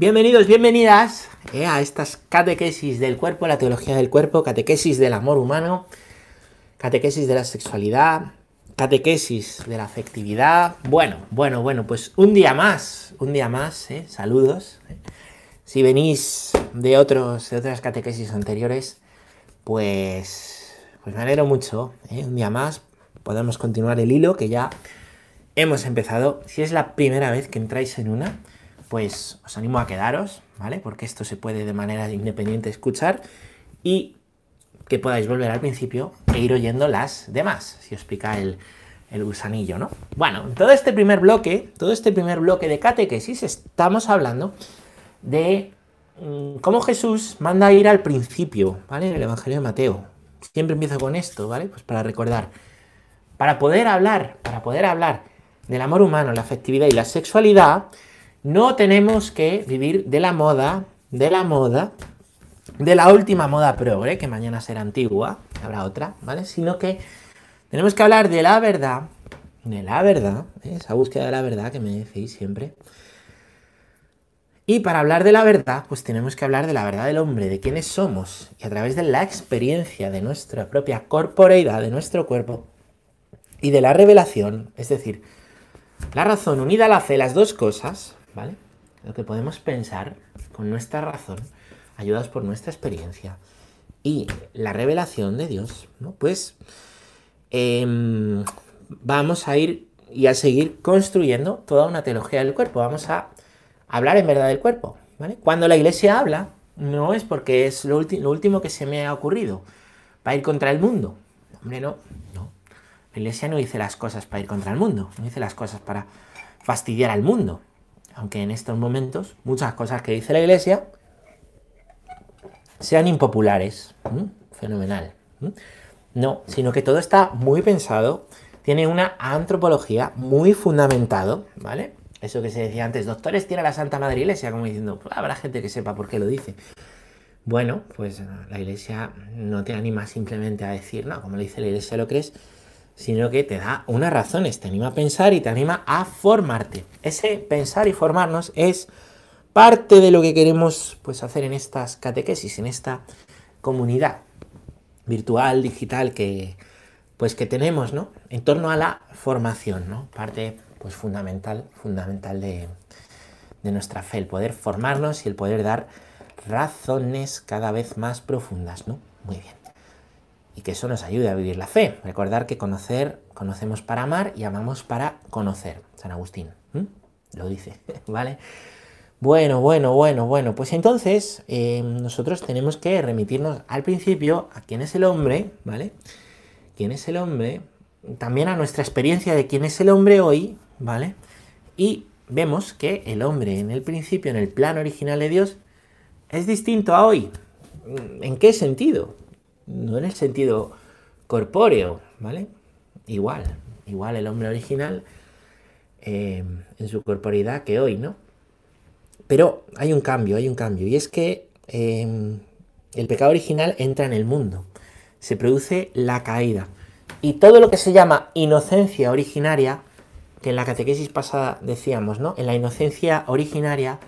Bienvenidos, bienvenidas eh, a estas catequesis del cuerpo, la teología del cuerpo, catequesis del amor humano, catequesis de la sexualidad, catequesis de la afectividad. Bueno, bueno, bueno, pues un día más, un día más, eh, saludos. Eh. Si venís de, otros, de otras catequesis anteriores, pues, pues me alegro mucho. Un día más podemos continuar el hilo que ya hemos empezado. Si es la primera vez que entráis en una, pues os animo a quedaros, ¿vale? Porque esto se puede de manera independiente escuchar y que podáis volver al principio e ir oyendo las demás, si os explica el, el gusanillo, ¿no? Bueno, en todo este primer bloque, todo este primer bloque de catequesis, estamos hablando de mm, cómo Jesús manda a ir al principio, ¿vale? En el Evangelio de Mateo. Siempre empiezo con esto, ¿vale? Pues para recordar, para poder hablar, para poder hablar del amor humano, la afectividad y la sexualidad, no tenemos que vivir de la moda, de la moda, de la última moda progre, que mañana será antigua, habrá otra, ¿vale? Sino que tenemos que hablar de la verdad, de la verdad, ¿eh? esa búsqueda de la verdad que me decís siempre. Y para hablar de la verdad, pues tenemos que hablar de la verdad del hombre, de quiénes somos, y a través de la experiencia de nuestra propia corporeidad, de nuestro cuerpo, y de la revelación, es decir, la razón unida a la fe, las dos cosas, ¿vale? Lo que podemos pensar con nuestra razón, ayudados por nuestra experiencia y la revelación de Dios. Pues em, vamos a ir y a seguir construyendo toda una teología del cuerpo. Vamos a hablar en verdad del cuerpo, ¿vale? Cuando la iglesia habla, no es porque es lo, lo último que se me ha ocurrido, para ir contra el mundo. Hombre, no, no. La iglesia no dice las cosas para ir contra el mundo, no dice las cosas para fastidiar al mundo aunque en estos momentos muchas cosas que dice la Iglesia sean impopulares. Fenomenal. No, sino que todo está muy pensado, tiene una antropología muy fundamentado, ¿vale? Eso que se decía antes, doctores tiene la Santa Madre Iglesia, como diciendo, pues habrá gente que sepa por qué lo dice. Bueno, pues la Iglesia no te anima simplemente a decir, no, como le dice la Iglesia lo crees, sino que te da unas razones, te anima a pensar y te anima a formarte. Ese pensar y formarnos es parte de lo que queremos pues, hacer en estas catequesis, en esta comunidad virtual, digital que, pues, que tenemos, ¿no? En torno a la formación, ¿no? Parte pues, fundamental, fundamental de, de nuestra fe, el poder formarnos y el poder dar razones cada vez más profundas, ¿no? Muy bien y que eso nos ayude a vivir la fe. Recordar que conocer, conocemos para amar y amamos para conocer. San Agustín lo dice, ¿vale? Bueno, bueno, bueno, bueno, pues entonces eh, nosotros tenemos que remitirnos al principio a quién es el hombre, ¿vale? ¿Quién es el hombre? También a nuestra experiencia de quién es el hombre hoy, ¿vale? Y vemos que el hombre en el principio, en el plan original de Dios, es distinto a hoy. ¿En qué sentido? No en el sentido corpóreo, ¿vale? Igual, igual el hombre original eh, en su corporeidad que hoy, ¿no? Pero hay un cambio, hay un cambio, y es que eh, el pecado original entra en el mundo, se produce la caída, y todo lo que se llama inocencia originaria, que en la catequesis pasada decíamos, ¿no? En la inocencia originaria,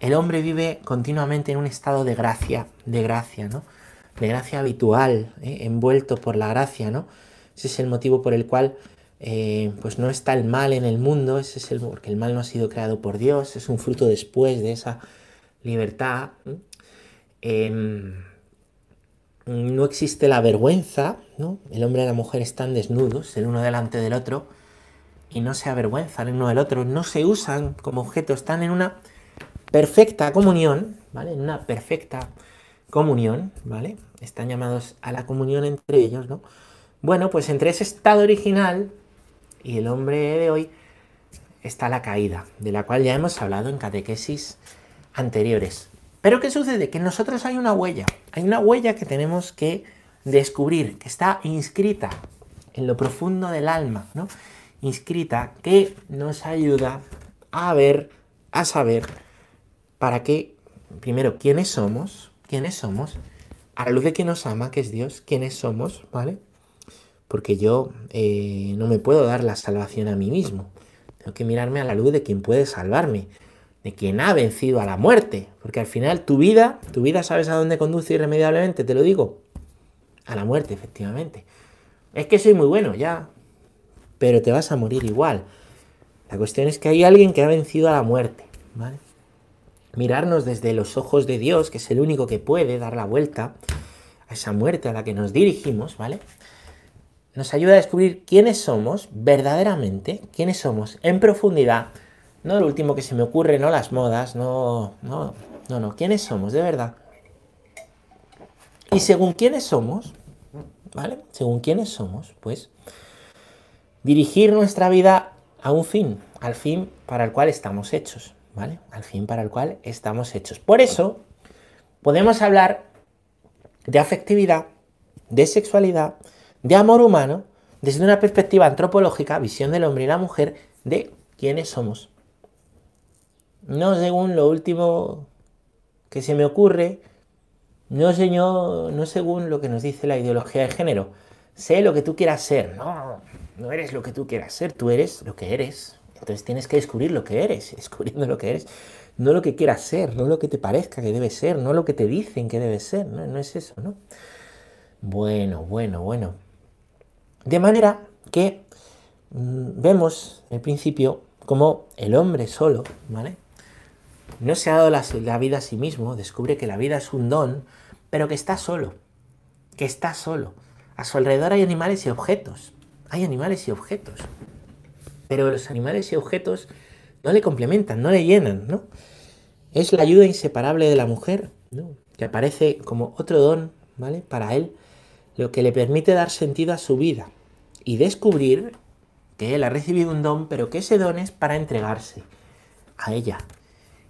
el hombre vive continuamente en un estado de gracia, de gracia, ¿no? De gracia habitual, ¿eh? envuelto por la gracia, ¿no? Ese es el motivo por el cual eh, pues no está el mal en el mundo, ese es el, porque el mal no ha sido creado por Dios, es un fruto después de esa libertad. Em, no existe la vergüenza, ¿no? El hombre y la mujer están desnudos, el uno delante del otro, y no se avergüenzan el uno del otro, no se usan como objeto, están en una perfecta comunión, ¿vale? En una perfecta comunión, ¿vale? Están llamados a la comunión entre ellos, ¿no? Bueno, pues entre ese estado original y el hombre de hoy está la caída, de la cual ya hemos hablado en catequesis anteriores. Pero ¿qué sucede? Que en nosotros hay una huella, hay una huella que tenemos que descubrir, que está inscrita en lo profundo del alma, ¿no? Inscrita, que nos ayuda a ver, a saber, para qué, primero, quiénes somos, quiénes somos, a la luz de quien nos ama, que es Dios, quiénes somos, ¿vale? Porque yo eh, no me puedo dar la salvación a mí mismo. Tengo que mirarme a la luz de quien puede salvarme. de quien ha vencido a la muerte. Porque al final tu vida, tu vida sabes a dónde conduce irremediablemente, te lo digo. A la muerte, efectivamente. Es que soy muy bueno, ya. Pero te vas a morir igual. La cuestión es que hay alguien que ha vencido a la muerte. ¿vale? Mirarnos desde los ojos de Dios, que es el único que puede dar la vuelta a esa muerte a la que nos dirigimos, ¿vale? Nos ayuda a descubrir quiénes somos verdaderamente, quiénes somos en profundidad no lo último que se me ocurre, no las modas, no, no, no, no. ¿Quiénes somos, de verdad? Y según quiénes somos, ¿vale? Según quiénes somos, pues, dirigir nuestra vida a un fin, al fin para el cual estamos hechos, ¿vale? Al fin para el cual estamos hechos. Por eso, podemos hablar de afectividad, de sexualidad, de amor humano, desde una perspectiva antropológica, visión del hombre y la mujer, de quiénes somos no según lo último que se me ocurre, no, señor, no según lo que nos dice la ideología de género. Sé lo que tú quieras ser. No, no eres lo que tú quieras ser, tú eres lo que eres. Entonces tienes que descubrir lo que eres, descubriendo lo que eres. No lo que quieras ser, no lo que te parezca que debe ser, no lo que te dicen que debe ser. No, es eso, ¿no? Bueno, bueno, bueno. De manera que mm, vemos el principio como el hombre solo, ¿vale? no se ha dado la, vida a sí mismo, descubre que la vida es un don, pero que está solo, que está solo. A su alrededor hay animales y objetos, hay animales y objetos, pero los animales y objetos no le complementan, no le llenan, ¿no? Es la ayuda inseparable de la mujer, que aparece como otro don, ¿vale? Para él, lo que le permite dar sentido a su vida y descubrir que él ha recibido un don, pero que ese don es para entregarse a ella,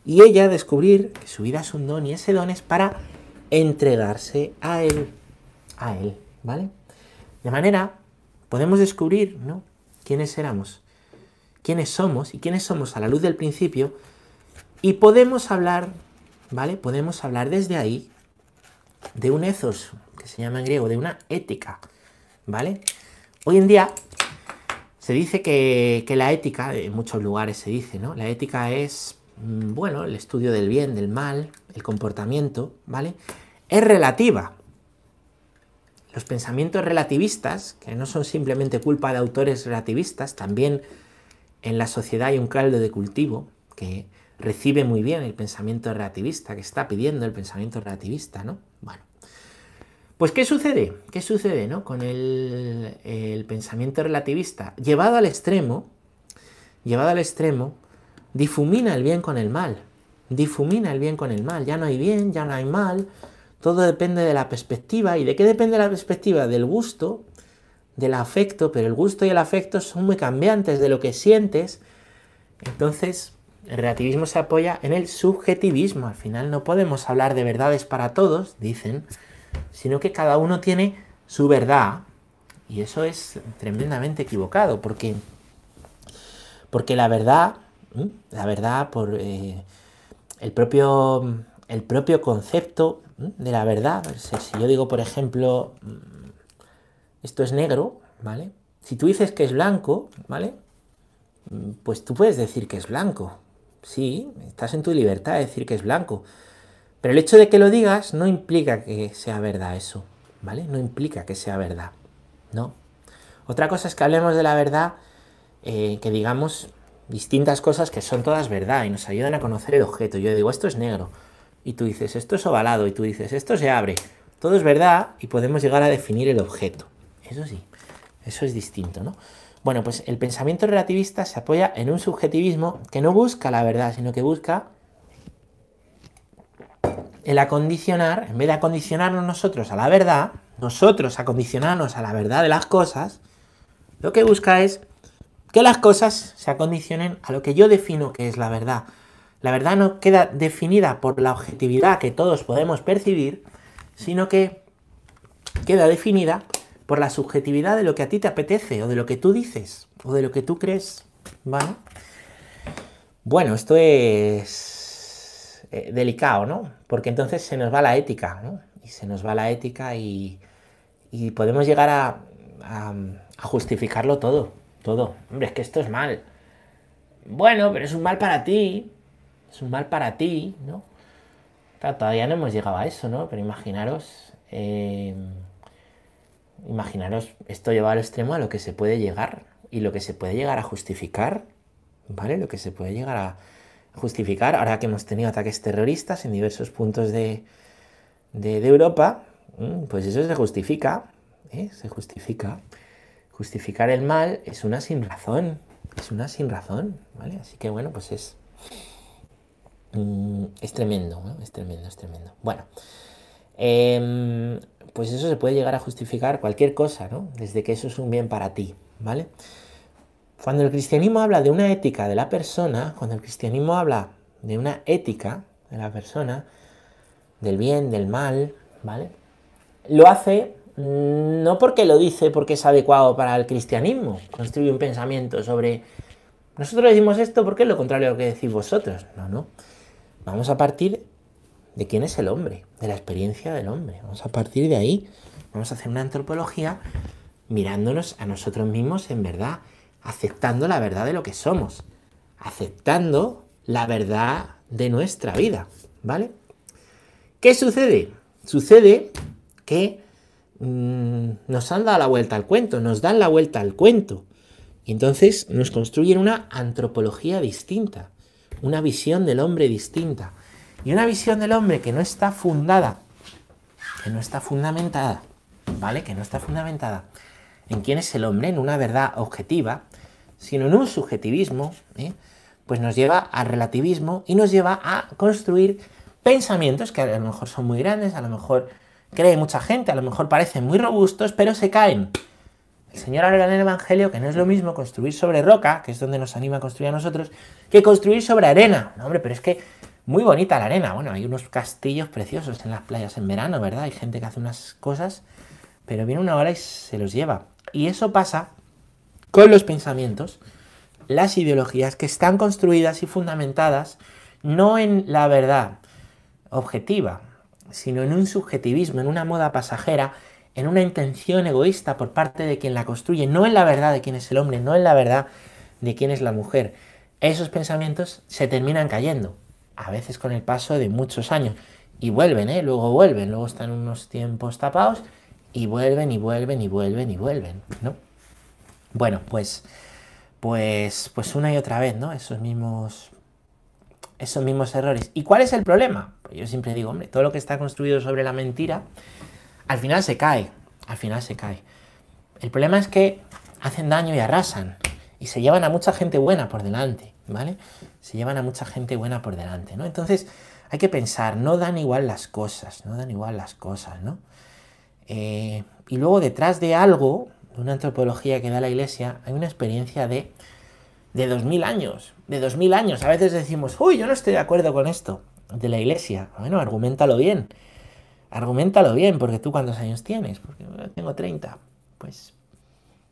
y ella descubrir que su vida es un don y ese don es para entregarse a él, a él, ¿vale? De manera, podemos descubrir, ¿no? ¿Quiénes éramos? ¿Quiénes somos? ¿Y quiénes somos a la luz del principio? Y podemos hablar, ¿vale? Podemos hablar desde ahí de un ethos, que se llama en griego, de una ética, ¿vale? Hoy en día se dice que, que la ética, en muchos lugares se dice, ¿no? La ética es Mm, bueno, el estudio del bien, del mal, el comportamiento, ¿vale? Es relativa. Los pensamientos relativistas, que no son simplemente culpa de autores relativistas, también en la sociedad hay un caldo de cultivo que recibe muy bien el pensamiento relativista, que está pidiendo el pensamiento relativista, ¿no? Bueno. Pues, ¿qué sucede? ¿Qué sucede, no? Con el, el pensamiento relativista. Llevado al extremo, llevado al extremo, difumina el bien con el mal. Difumina el bien con el mal. Ya no hay bien, ya no hay mal. Todo depende de la perspectiva. ¿Y de qué depende la perspectiva? Del gusto, del afecto, pero el gusto y el afecto son muy cambiantes de lo que sientes. Entonces, el relativismo se apoya en el subjetivismo. Al final no podemos hablar de verdades para todos, dicen, sino que cada uno tiene su verdad. Y eso es tremendamente equivocado, porque, porque la verdad la verdad, por eh, el, propio, el propio concepto de la verdad. Si yo digo, por ejemplo, esto es negro, ¿vale? Si tú dices que es blanco, ¿vale? Pues tú puedes decir que es blanco. Sí, estás en tu libertad de decir que es blanco. Pero el hecho de que lo digas no implica que sea verdad eso, ¿vale? No implica que sea verdad, ¿no? Otra cosa es que hablemos de la verdad, eh, que digamos distintas cosas que son todas verdad y nos ayudan a conocer el objeto. Yo digo, esto es negro. Y tú dices, esto es ovalado. Y tú dices, esto se abre. Todo es verdad y podemos llegar a definir el objeto. Eso sí, eso es distinto, ¿no? Bueno, pues el pensamiento relativista se apoya en un subjetivismo que no busca la verdad, sino que busca el acondicionar, en vez de acondicionarnos nosotros a la verdad, nosotros acondicionarnos a la verdad de las cosas, lo que busca es que las cosas se acondicionen a lo que yo defino que es la verdad. La verdad no queda definida por la objetividad que todos podemos percibir, sino que queda definida por la subjetividad de lo que a ti te apetece, o de lo que tú dices, o de lo que tú crees. ¿Vale? Bueno, esto es eh, delicado, ¿no? Porque entonces se nos va la ética, ¿no? Y se nos va la ética y, podemos llegar a justificarlo todo todo. Hombre, es que esto es mal. Bueno, pero es un mal para ti. es un mal para ti, ¿no? todavía no hemos llegado a eso, ¿no? Pero imaginaros, eh, imaginaros esto llevado al extremo a lo que se puede llegar y lo que se puede llegar a justificar, ¿vale? Lo que se puede llegar a justificar, ahora que hemos tenido ataques terroristas en diversos puntos de, de, Europa, pues eso se justifica, ¿eh? se justifica. Justificar el mal es una sin razón, es una sin razón, ¿vale? Así que bueno, pues es, Mm, es tremendo, es tremendo, es tremendo. Bueno, em, pues eso se puede llegar a justificar cualquier cosa, ¿no? Desde que eso es un bien para ti, ¿vale? Cuando el cristianismo habla de una ética de la persona, cuando el cristianismo habla de una ética de la persona, del bien, del mal, ¿vale? Lo hace mm, no porque lo dice porque es adecuado para el cristianismo, construye un pensamiento sobre nosotros decimos esto porque es lo contrario a lo que decís vosotros. No, no. Vamos a partir de quién es el hombre, de la experiencia del hombre. Vamos a partir de ahí. Vamos a hacer una antropología mirándonos a nosotros mismos en verdad, aceptando la verdad de lo que somos, aceptando la verdad de nuestra vida, ¿vale? ¿Qué sucede? Sucede que mm, nos han dado la vuelta al cuento, nos dan la vuelta al cuento. Y entonces nos construyen una antropología distinta una visión del hombre distinta. Y una visión del hombre que no está fundada, que no está fundamentada, ¿vale? Que no está fundamentada en quién es el hombre, en una verdad objetiva, sino en un subjetivismo, ¿eh? pues nos lleva al relativismo y nos lleva a construir pensamientos que a lo mejor son muy grandes, a lo mejor cree mucha gente, a lo mejor parecen muy robustos, pero se caen el Señor habla en el Evangelio que no es lo mismo construir sobre roca, que es donde nos anima a construir a nosotros, que construir sobre arena. No, hombre, pero es que muy bonita la arena. Bueno, hay unos castillos preciosos en las playas en verano, ¿verdad? Hay gente que hace unas cosas, pero viene una hora y se los lleva. Y eso pasa con los pensamientos, las ideologías que están construidas y fundamentadas no en la verdad objetiva, sino en un subjetivismo, en una moda pasajera en una intención egoísta por parte de quien la construye, no en la verdad de quién es el hombre, no en la verdad de quién es la mujer. Esos pensamientos se terminan cayendo, a veces con el paso de muchos años, y vuelven, ¿eh? luego vuelven, luego están unos tiempos tapados y vuelven y vuelven y vuelven y vuelven, ¿no? Bueno, pues, pues, pues una y otra vez, ¿no? Esos mismos, esos mismos errores. ¿Y cuál es el problema? Pues yo siempre digo, hombre, todo lo que está construido sobre la mentira al final se cae, al final se cae. El problema es que hacen daño y arrasan y se llevan a mucha gente buena por delante, ¿vale? Se llevan a mucha gente buena por delante, ¿no? Entonces hay que pensar, no dan igual las cosas, no dan igual las cosas, ¿no? Eh, y luego detrás de algo, de una antropología que da la iglesia, hay una experiencia de, de 2000 años, de 2000 años. A veces decimos, uy, yo no estoy de acuerdo con esto, de la iglesia. Bueno, argumentalo bien. Argumentalo bien, porque tú cuántos años tienes, porque tengo 30. Pues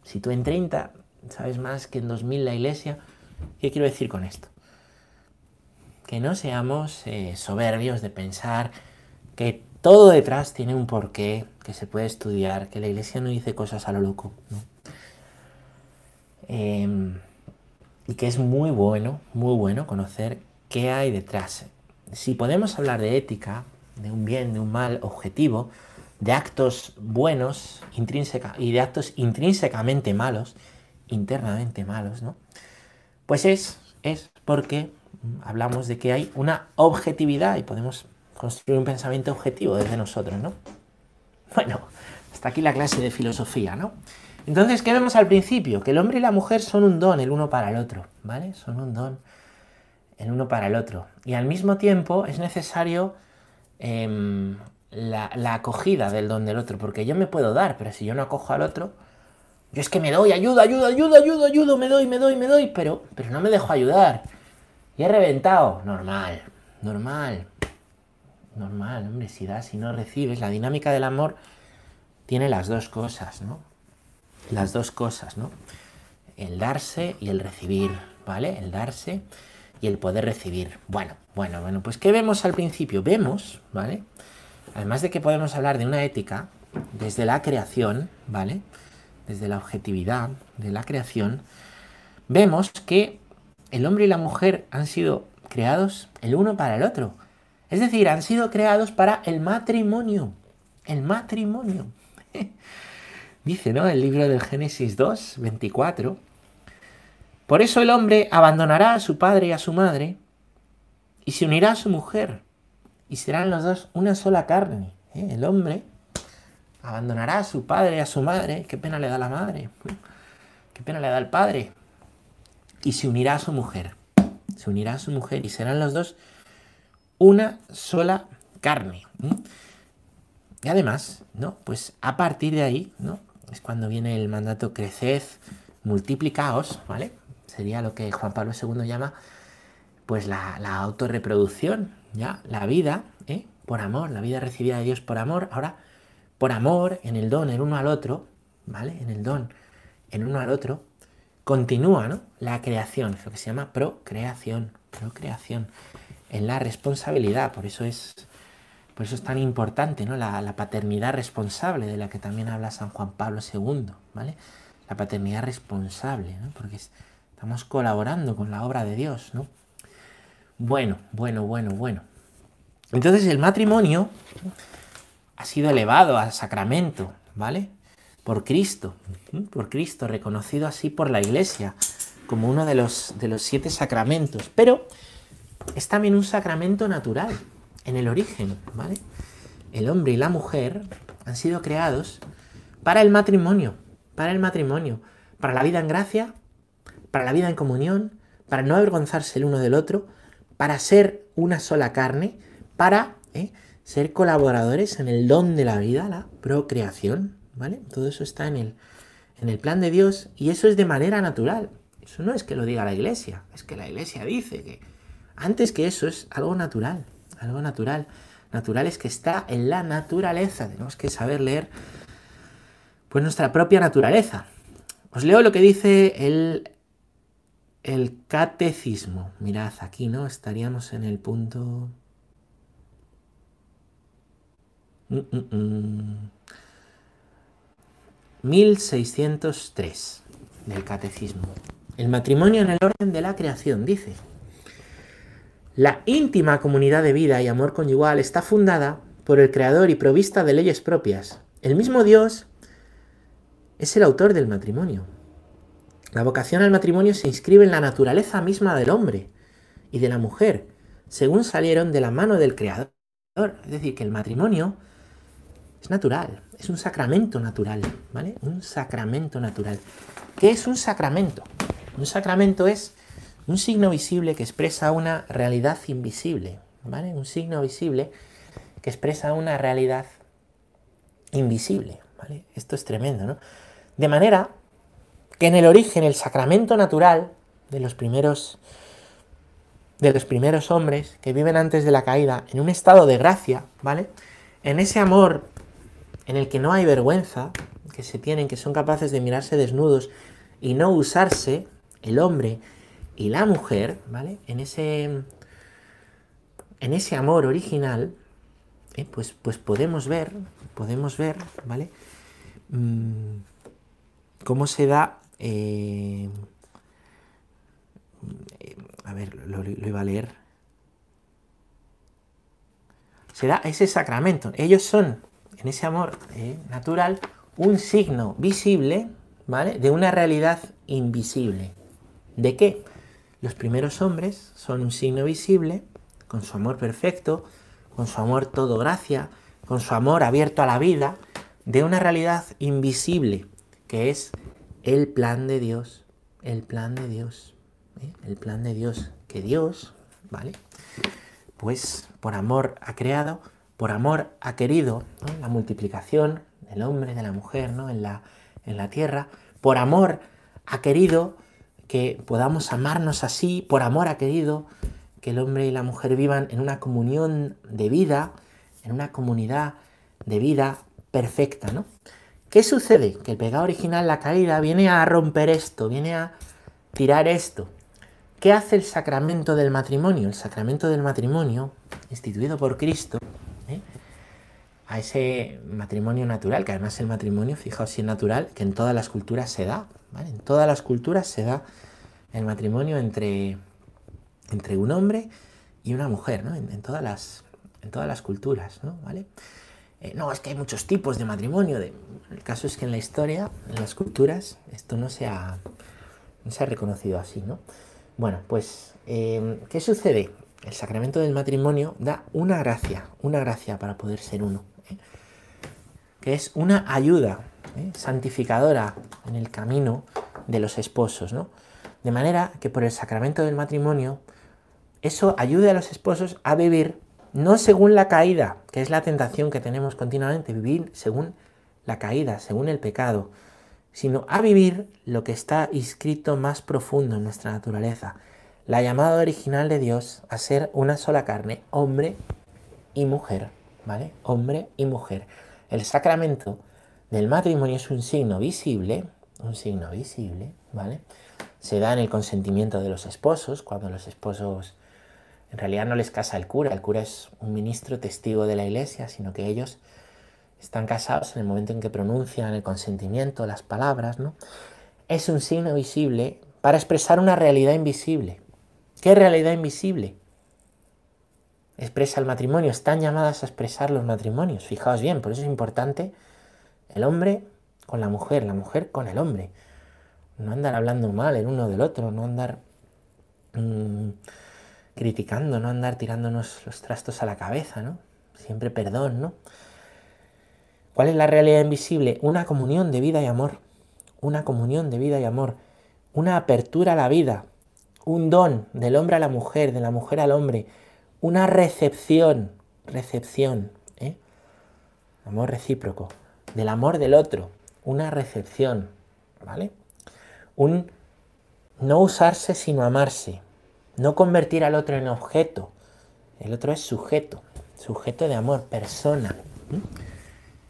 si tú en 30 sabes más que en 2000 la iglesia, ¿qué quiero decir con esto? Que no seamos eh, soberbios de pensar que todo detrás tiene un porqué, que se puede estudiar, que la iglesia no dice cosas a lo loco. Em, y que es muy bueno, muy bueno conocer qué hay detrás. Si podemos hablar de ética, de un bien, de un mal objetivo, de actos buenos intrínseca, y de actos intrínsecamente malos, internamente malos, ¿no? Pues es, es porque hablamos de que hay una objetividad y podemos construir un pensamiento objetivo desde nosotros, ¿no? Bueno, hasta aquí la clase de filosofía, ¿no? Entonces, ¿qué vemos al principio? Que el hombre y la mujer son un don el uno para el otro, ¿vale? Son un don el uno para el otro. Y al mismo tiempo es necesario Em, la, acogida del don del otro, porque yo me puedo dar, pero si yo no acojo al otro, yo es que me doy, ayuda, ayuda, ayuda, ayuda, ayuda, me doy, me doy, me doy, pero, pero no me dejo ayudar. Y he reventado. Normal, normal, normal, hombre, si das, si no recibes, la dinámica del amor tiene las dos cosas, ¿no? Las dos cosas, ¿no? El darse y el recibir, ¿vale? El darse y el poder recibir. Bueno, bueno, bueno, pues ¿qué vemos al principio? Vemos, ¿vale? Además de que podemos hablar de una ética desde la creación, ¿vale? Desde la objetividad de la creación, vemos que el hombre y la mujer han sido creados el uno para el otro. Es decir, han sido creados para el matrimonio. El matrimonio. Dice, ¿no? El libro del Génesis 2, 24. Por eso el hombre abandonará a su padre y a su madre y se unirá a su mujer y serán los dos una sola carne. ¿eh? El hombre abandonará a su padre y a su madre. Qué pena le da la madre. Qué pena le da el padre. Y se unirá a su mujer. Se unirá a su mujer y serán los dos una sola carne. Y además, ¿no? Pues a partir de ahí, ¿no? Es cuando viene el mandato creced, multiplicaos, ¿vale? Sería lo que Juan Pablo II llama pues la, la autorreproducción, ¿ya? La vida, ¿eh? Por amor, la vida recibida de Dios por amor, ahora por amor, en el don, el uno al otro, ¿vale? En el don, el uno al otro, continúa, ¿no? La creación, lo que se llama procreación, procreación, en la responsabilidad, por eso es, por eso es tan importante, ¿no? La paternidad responsable, de la que también habla San Juan Pablo II, ¿vale? La paternidad responsable, ¿no? Porque estamos colaborando con la obra de Dios, ¿no? Bueno, bueno, bueno, bueno. Entonces el matrimonio ha sido elevado al sacramento, ¿vale? Por Cristo, por Cristo, reconocido así por la Iglesia como uno de los, de los siete sacramentos. Pero es también un sacramento natural, en el origen, ¿vale? El hombre y la mujer han sido creados para el matrimonio, para el matrimonio, para la vida en gracia, para la vida en comunión, para no avergonzarse el uno del otro, para ser una sola carne, para ¿eh? Ser colaboradores en el don de la vida, la procreación, ¿vale? Todo eso está en el, en el plan de Dios y eso es de manera natural. Eso no es que lo diga la iglesia, es que la iglesia dice que antes que eso es algo natural, algo natural. Natural es que está en la naturaleza, tenemos que saber leer pues nuestra propia naturaleza. Os leo lo que dice el, el catecismo. Mirad, aquí, ¿no? Estaríamos en el punto 1603 del Catecismo. El matrimonio en el orden de la creación, dice. La íntima comunidad de vida y amor conyugal está fundada por el Creador y provista de leyes propias. El mismo Dios es el autor del matrimonio. La vocación al matrimonio se inscribe en la naturaleza misma del hombre y de la mujer, según salieron de la mano del Creador. Es decir, que el matrimonio es natural, es un sacramento natural, ¿vale? Un sacramento natural. ¿Qué es un sacramento? Un sacramento es un signo visible que expresa una realidad invisible, ¿vale? Un signo visible que expresa una realidad invisible, ¿vale? Esto es tremendo, ¿no? De manera que en el origen el sacramento natural de los primeros de los primeros hombres que viven antes de la caída en un estado de gracia, ¿vale? En ese amor en el que no hay vergüenza, que se tienen, que son capaces de mirarse desnudos y no usarse, el hombre y la mujer, ¿vale? En ese, en ese amor original, eh, pues, pues podemos ver, podemos ver, ¿vale? Mm, cómo se da... Eh, a ver, lo, lo iba a leer. Se da ese sacramento. Ellos son en ese amor eh, natural un signo visible, ¿vale? De una realidad invisible. ¿De qué? Los primeros hombres son un signo visible, con su amor perfecto, con su amor todo gracia, con su amor abierto a la vida, de una realidad invisible, que es el plan de Dios, el plan de Dios, ¿eh? el plan de Dios, que Dios, ¿vale? Pues por amor ha creado por amor ha querido la multiplicación del hombre, de la mujer ¿no? en, la, en la tierra, por amor ha querido que podamos amarnos así, por amor ha querido que el hombre y la mujer vivan en una comunión de vida, en una comunidad de vida perfecta, ¿no? ¿Qué sucede? Que el pecado original, la caída, viene a romper esto, viene a tirar esto. ¿Qué hace el sacramento del matrimonio? El sacramento del matrimonio, instituido por Cristo, a ese matrimonio natural, que además el matrimonio, fijaos si es natural, que en todas las culturas se da, En todas las culturas se da el matrimonio entre, entre un hombre y una mujer, ¿no? En, todas, las, en todas las culturas, ¿no? ¿Vale? Eh, no, es que hay muchos tipos de matrimonio. El caso es que en la historia, en las culturas, esto no se ha, no se reconocido así, ¿no? Bueno, pues, eh, ¿qué sucede? El sacramento del matrimonio da una gracia, una gracia para poder ser uno. Que es una ayuda santificadora en el camino de los esposos, ¿no? De manera que por el sacramento del matrimonio, eso ayude a los esposos a vivir no según la caída, que es la tentación que tenemos continuamente, vivir según la caída, según el pecado, sino a vivir lo que está inscrito más profundo en nuestra naturaleza, la llamada original de Dios a ser una sola carne, hombre y mujer, ¿vale? Hombre y mujer. El sacramento del matrimonio es un signo visible, un signo visible, ¿vale? Se da en el consentimiento de los esposos, cuando los esposos en realidad no les casa el cura, el cura es un ministro testigo de la iglesia, sino que ellos están casados en el momento en que pronuncian el consentimiento, las palabras, ¿no? Es un signo visible para expresar una realidad invisible. ¿Qué realidad invisible? Expresa el matrimonio, están llamadas a expresar los matrimonios. Fijaos bien, por eso es importante el hombre con la mujer, la mujer con el hombre. No andar hablando mal el uno del otro, no andar mmm, criticando, no andar tirándonos los trastos a la cabeza, ¿no? Siempre perdón, ¿no? ¿Cuál es la realidad invisible? Una comunión de vida y amor. Una comunión de vida y amor. Una apertura a la vida. Un don del hombre a la mujer, de la mujer al hombre. Una recepción. Recepción. ¿eh? Amor recíproco. Del amor del otro. Una recepción. ¿Vale? Un no usarse sino amarse. No convertir al otro en objeto. El otro es sujeto, sujeto de amor, persona.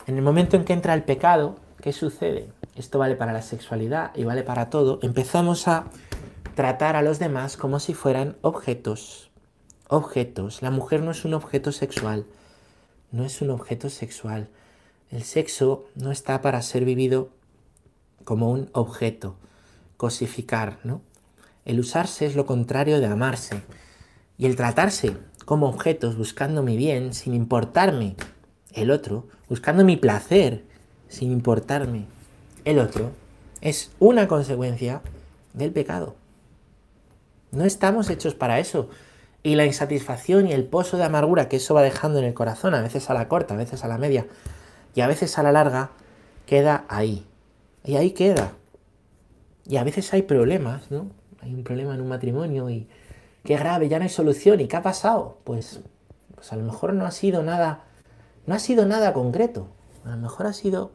En el momento en que entra el pecado, ¿qué sucede? Esto vale para la sexualidad y vale para todo. Empezamos a tratar a los demás como si fueran objetos. Objetos. La mujer no es un objeto sexual. No es un objeto sexual. El sexo no está para ser vivido como un objeto. Cosificar, ¿no? El usarse es lo contrario de amarse. Y el tratarse como objetos buscando mi bien sin importarme el otro, buscando mi placer sin importarme el otro, es una consecuencia del pecado. No estamos hechos para eso. Y la insatisfacción y el pozo de amargura que eso va dejando en el corazón, a veces a la corta, a veces a la media y a veces a la larga, queda ahí. Y ahí queda. Y a veces hay problemas, ¿no? hay un problema en un matrimonio y qué grave, ya no hay solución. ¿Y qué ha pasado? Pues, pues a lo mejor no ha sido nada, no ha sido nada concreto. A lo mejor ha sido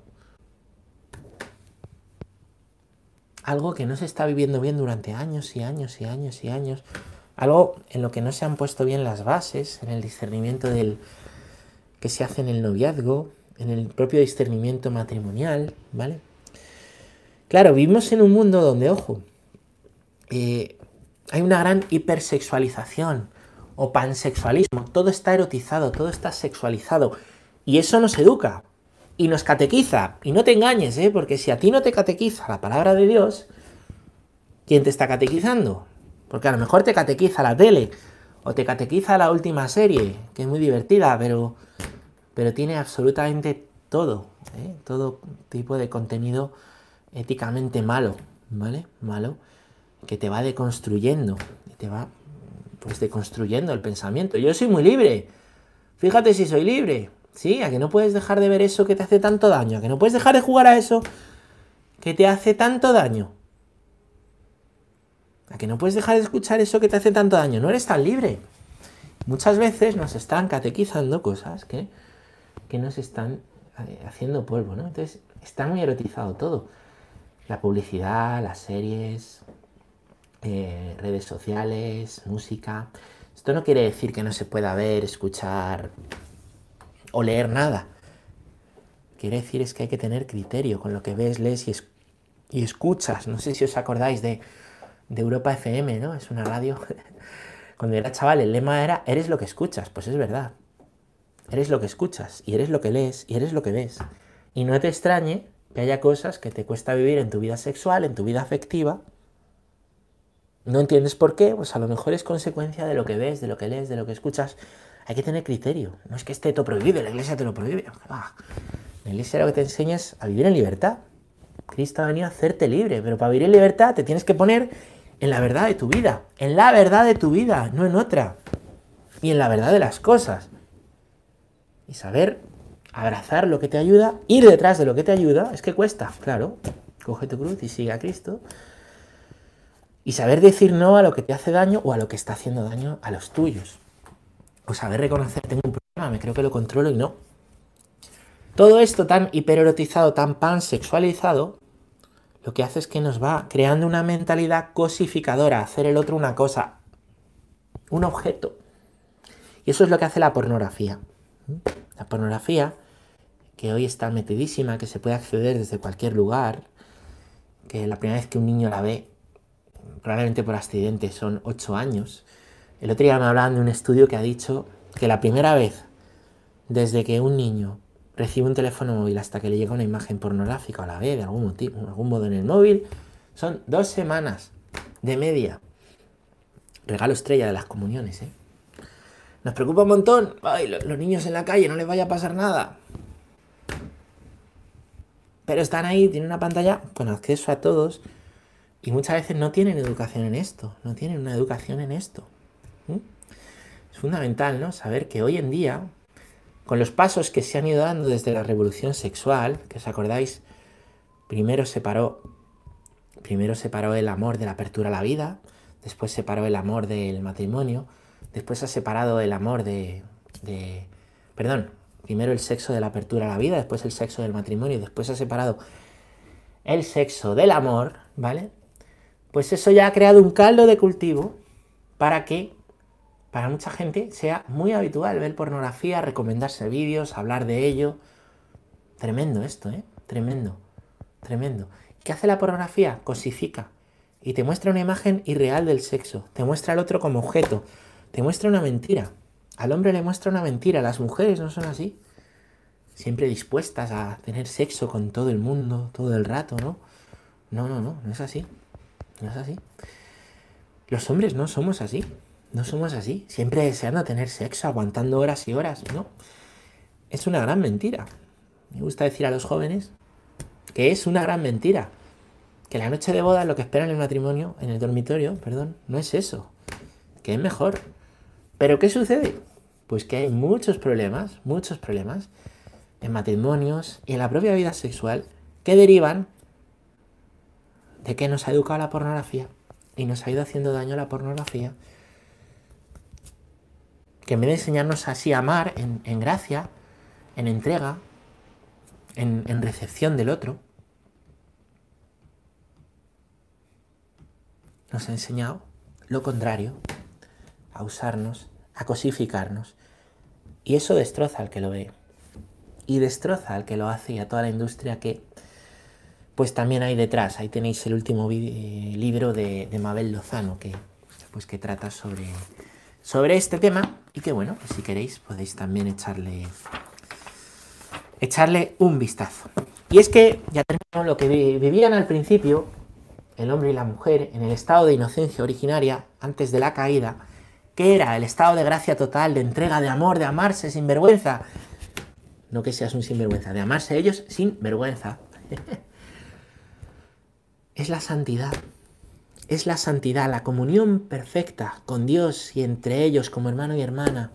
algo que no se está viviendo bien durante años y años y años y años. Algo en lo que no se han puesto bien las bases, en el discernimiento del que se hace en el noviazgo, en el propio discernimiento matrimonial, ¿vale? Claro, vivimos en un mundo donde, ojo, eh, hay una gran hipersexualización o pansexualismo. Todo está erotizado, todo está sexualizado. Y eso nos educa y nos catequiza. Y no te engañes, ¿eh? porque si a ti no te catequiza la palabra de Dios, ¿quién te está catequizando? Porque a lo mejor te catequiza la tele o te catequiza la última serie, que es muy divertida, pero, pero tiene absolutamente todo, ¿eh? todo tipo de contenido éticamente malo, ¿vale? Malo que te va deconstruyendo, te va pues deconstruyendo el pensamiento. Yo soy muy libre. Fíjate si soy libre. Sí, a que no puedes dejar de ver eso que te hace tanto daño, a que no puedes dejar de jugar a eso que te hace tanto daño. A que no puedes dejar de escuchar eso que te hace tanto daño. No eres tan libre. Muchas veces nos están catequizando cosas que, que nos están eh, haciendo polvo, ¿no? Entonces está muy erotizado todo. La publicidad, las series, eh, redes sociales, música. Esto no quiere decir que no se pueda ver, escuchar o leer nada. Quiere decir es que hay que tener criterio con lo que ves, lees y, escuchas. No sé si os acordáis de, de Europa FM, ¿no? Es una radio. Cuando era chaval, el lema era, eres lo que escuchas. Pues es verdad. Eres lo que escuchas, y eres lo que lees, y eres lo que ves. Y no te extrañe que haya cosas que te cuesta vivir en tu vida sexual, en tu vida afectiva, no entiendes por qué, pues a lo mejor es consecuencia de lo que ves, de lo que lees, de lo que escuchas. Hay que tener criterio. No es que esté todo prohibido, la iglesia te lo prohíbe. Ah, la iglesia lo que te enseña es a vivir en libertad. Cristo ha venido a hacerte libre, pero para vivir en libertad te tienes que poner en la verdad de tu vida, en la verdad de tu vida, no en otra, y en la verdad de las cosas. Y saber abrazar lo que te ayuda, ir detrás de lo que te ayuda, es que cuesta, claro. Coge tu cruz y sigue a Cristo. Y saber decir no a lo que te hace daño o a lo que está haciendo daño a los tuyos. O saber reconocer, tengo un problema, me creo que lo controlo y no. Todo esto tan hipererotizado, tan pansexualizado, lo que hace es que nos va creando una mentalidad cosificadora, hacer el otro una cosa, un objeto. Y eso es lo que hace la pornografía. La pornografía, que hoy está metidísima, que se puede acceder desde cualquier lugar, que la primera vez que un niño la ve, probablemente por accidente, son 8 años. El otro día me hablaban de un estudio que ha dicho que la primera vez desde que un niño recibe un teléfono móvil hasta que le llega una imagen pornográfica o la ve de algún, motivo, algún modo en el móvil, son dos semanas de media. Regalo estrella de las comuniones, ¿eh? Nos preocupa un montón. Los niños en la calle, no les vaya a pasar nada. Pero están ahí, tienen una pantalla con acceso a todos y muchas veces no tienen educación en esto, no tienen una educación en esto. Es fundamental, ¿no? Saber que hoy en día con los pasos que se han ido dando desde la revolución sexual, que os acordáis, primero separó, primero el amor de la apertura a la vida, después separó el amor del matrimonio, después ha separado el amor de, de perdón, primero el sexo de la apertura a la vida, después el sexo del matrimonio, después ha separado el sexo del amor, ¿vale? Pues eso ya ha creado un caldo de cultivo para que para mucha gente sea muy habitual ver pornografía, recomendarse vídeos, hablar de ello. Tremendo esto, ¿eh? Tremendo, tremendo. ¿Qué hace la pornografía? Cosifica. Y te muestra una imagen irreal del sexo. Te muestra al otro como objeto. Te muestra una mentira. Al hombre le muestra una mentira. Las mujeres no son así. Siempre dispuestas a tener sexo con todo el mundo, todo el rato, ¿no? No, no, no, no es así. No es así. Los hombres no somos así. No somos así, siempre deseando tener sexo, aguantando horas y horas, ¿no? Es una gran mentira. Me gusta decir a los jóvenes que es una gran mentira. Que la noche de boda, lo que esperan en el matrimonio, en el dormitorio, perdón, no es eso. Que es mejor. Pero ¿qué sucede? Pues que hay muchos problemas, muchos problemas en matrimonios y en la propia vida sexual que derivan de que nos ha educado la pornografía y nos ha ido haciendo daño la pornografía que en vez de enseñarnos así a amar en, gracia, en entrega, en, en recepción del otro, nos ha enseñado lo contrario, a usarnos, a cosificarnos. Y eso destroza al que lo ve. Y destroza al que lo hace y a toda la industria que pues también hay detrás. Ahí tenéis el último libro de, de, Mabel Lozano que, pues, que trata sobre, sobre este tema y que bueno, si queréis podéis también echarle, echarle un vistazo. Y es que ya tenemos lo que vivían al principio el hombre y la mujer en el estado de inocencia originaria antes de la caída, que era el estado de gracia total, de entrega, de amor, de amarse sin vergüenza. No que seas un sinvergüenza, de amarse ellos sin vergüenza. es la santidad es la santidad, la comunión perfecta con Dios y entre ellos como hermano y hermana.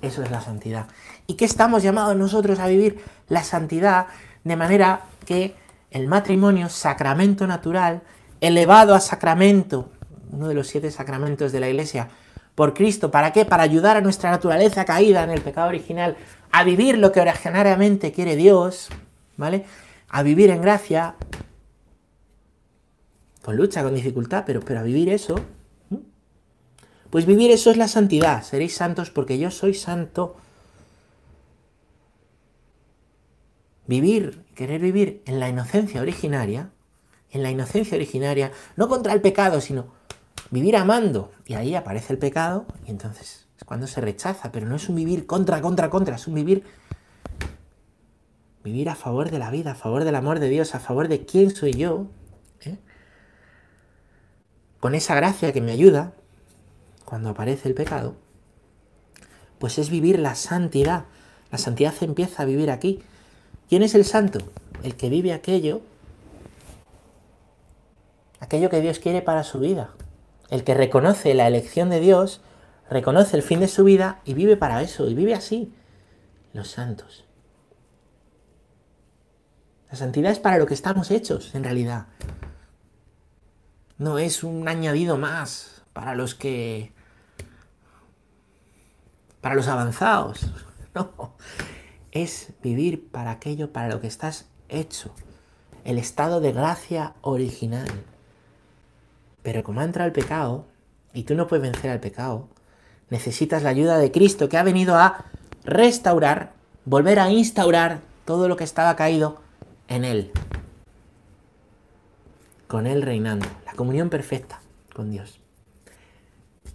Eso es la santidad. ¿Y qué estamos llamados nosotros a vivir? La santidad de manera que el matrimonio, sacramento natural, elevado a sacramento, uno de los siete sacramentos de la iglesia, por Cristo, ¿para qué? Para ayudar a nuestra naturaleza caída en el pecado original a vivir lo que originariamente quiere Dios, ¿vale? A vivir en gracia, con lucha, con dificultad, pero, pero a vivir eso. Pues vivir eso es la santidad. Seréis santos porque yo soy santo. Vivir, querer vivir en la inocencia originaria, en la inocencia originaria, no contra el pecado, sino vivir amando. Y ahí aparece el pecado y entonces es cuando se rechaza, pero no es un vivir contra, contra, contra, es un vivir vivir a favor de la vida, a favor del amor de Dios, a favor de quién soy yo. Con esa gracia que me ayuda cuando aparece el pecado, pues es vivir la santidad. La santidad empieza a vivir aquí. ¿Quién es el santo? El que vive aquello, aquello que Dios quiere para su vida. El que reconoce la elección de Dios, reconoce el fin de su vida y vive para eso, y vive así. Los santos. La santidad es para lo que estamos hechos, en realidad. No es un añadido más para los que... para los avanzados. No. Es vivir para aquello para lo que estás hecho. El estado de gracia original. Pero como entra el pecado, y tú no puedes vencer al pecado, necesitas la ayuda de Cristo que ha venido a restaurar, volver a instaurar todo lo que estaba caído en Él. Con Él reinando. La comunión perfecta con Dios.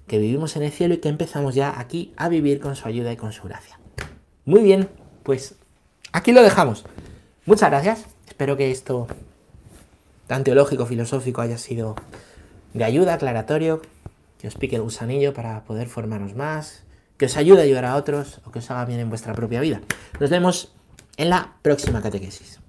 Que vivimos en el cielo y que empezamos ya aquí a vivir con su ayuda y con su gracia. Muy bien, pues aquí lo dejamos. Muchas gracias. Espero que esto tan teológico, filosófico haya sido de ayuda, aclaratorio, que os pique el gusanillo para poder formarnos más, que os ayude a ayudar a otros o que os haga bien en vuestra propia vida. Nos vemos en la próxima catequesis.